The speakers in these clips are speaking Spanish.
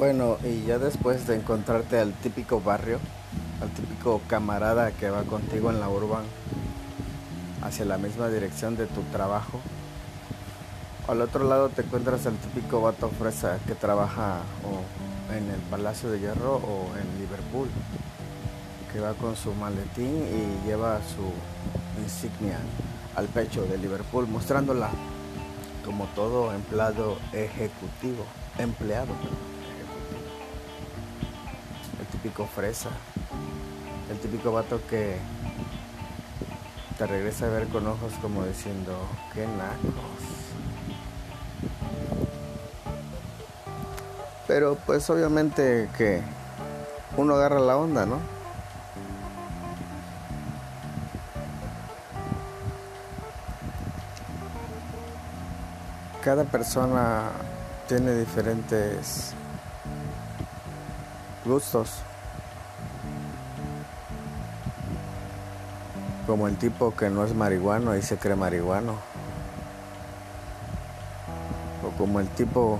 Bueno, y ya después de encontrarte al típico barrio, al típico camarada que va contigo en la urban hacia la misma dirección de tu trabajo, al otro lado te encuentras al típico vato fresa que trabaja en el Palacio de Hierro o en Liverpool, que va con su maletín y lleva su insignia al pecho de Liverpool, mostrándola como todo empleado ejecutivo, empleado típico fresa, el típico vato que te regresa a ver con ojos como diciendo, qué nacos. Pero pues obviamente que uno agarra la onda, ¿no? Cada persona tiene diferentes gustos. Como el tipo que no es marihuano y se cree marihuano. O como el tipo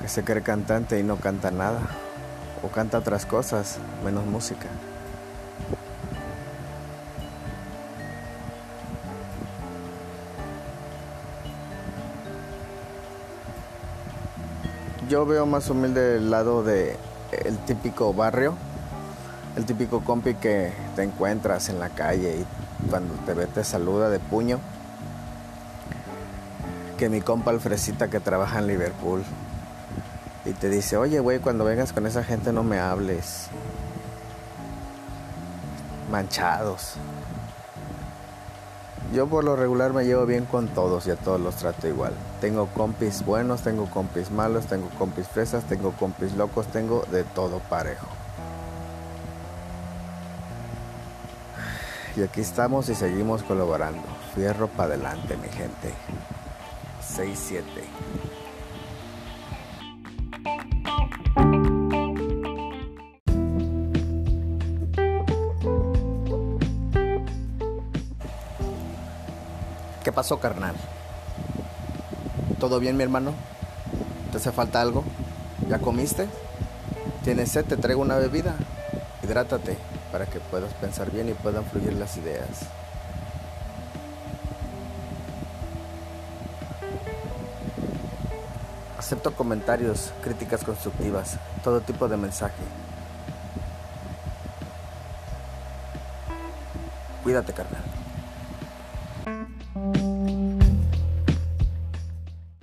que se cree cantante y no canta nada. O canta otras cosas, menos música. Yo veo más humilde el lado de el típico barrio, el típico compi que te encuentras en la calle y cuando te ve te saluda de puño. Que mi compa Alfresita que trabaja en Liverpool y te dice, oye güey, cuando vengas con esa gente no me hables. Manchados. Yo por lo regular me llevo bien con todos y a todos los trato igual. Tengo compis buenos, tengo compis malos, tengo compis fresas, tengo compis locos, tengo de todo parejo. Y aquí estamos y seguimos colaborando. Fierro para adelante, mi gente. 6-7. ¿Qué pasó, carnal? ¿Todo bien, mi hermano? ¿Te hace falta algo? ¿Ya comiste? ¿Tienes sed? Te traigo una bebida. Hidrátate para que puedas pensar bien y puedan fluir las ideas. Acepto comentarios, críticas constructivas, todo tipo de mensaje. Cuídate, carnal.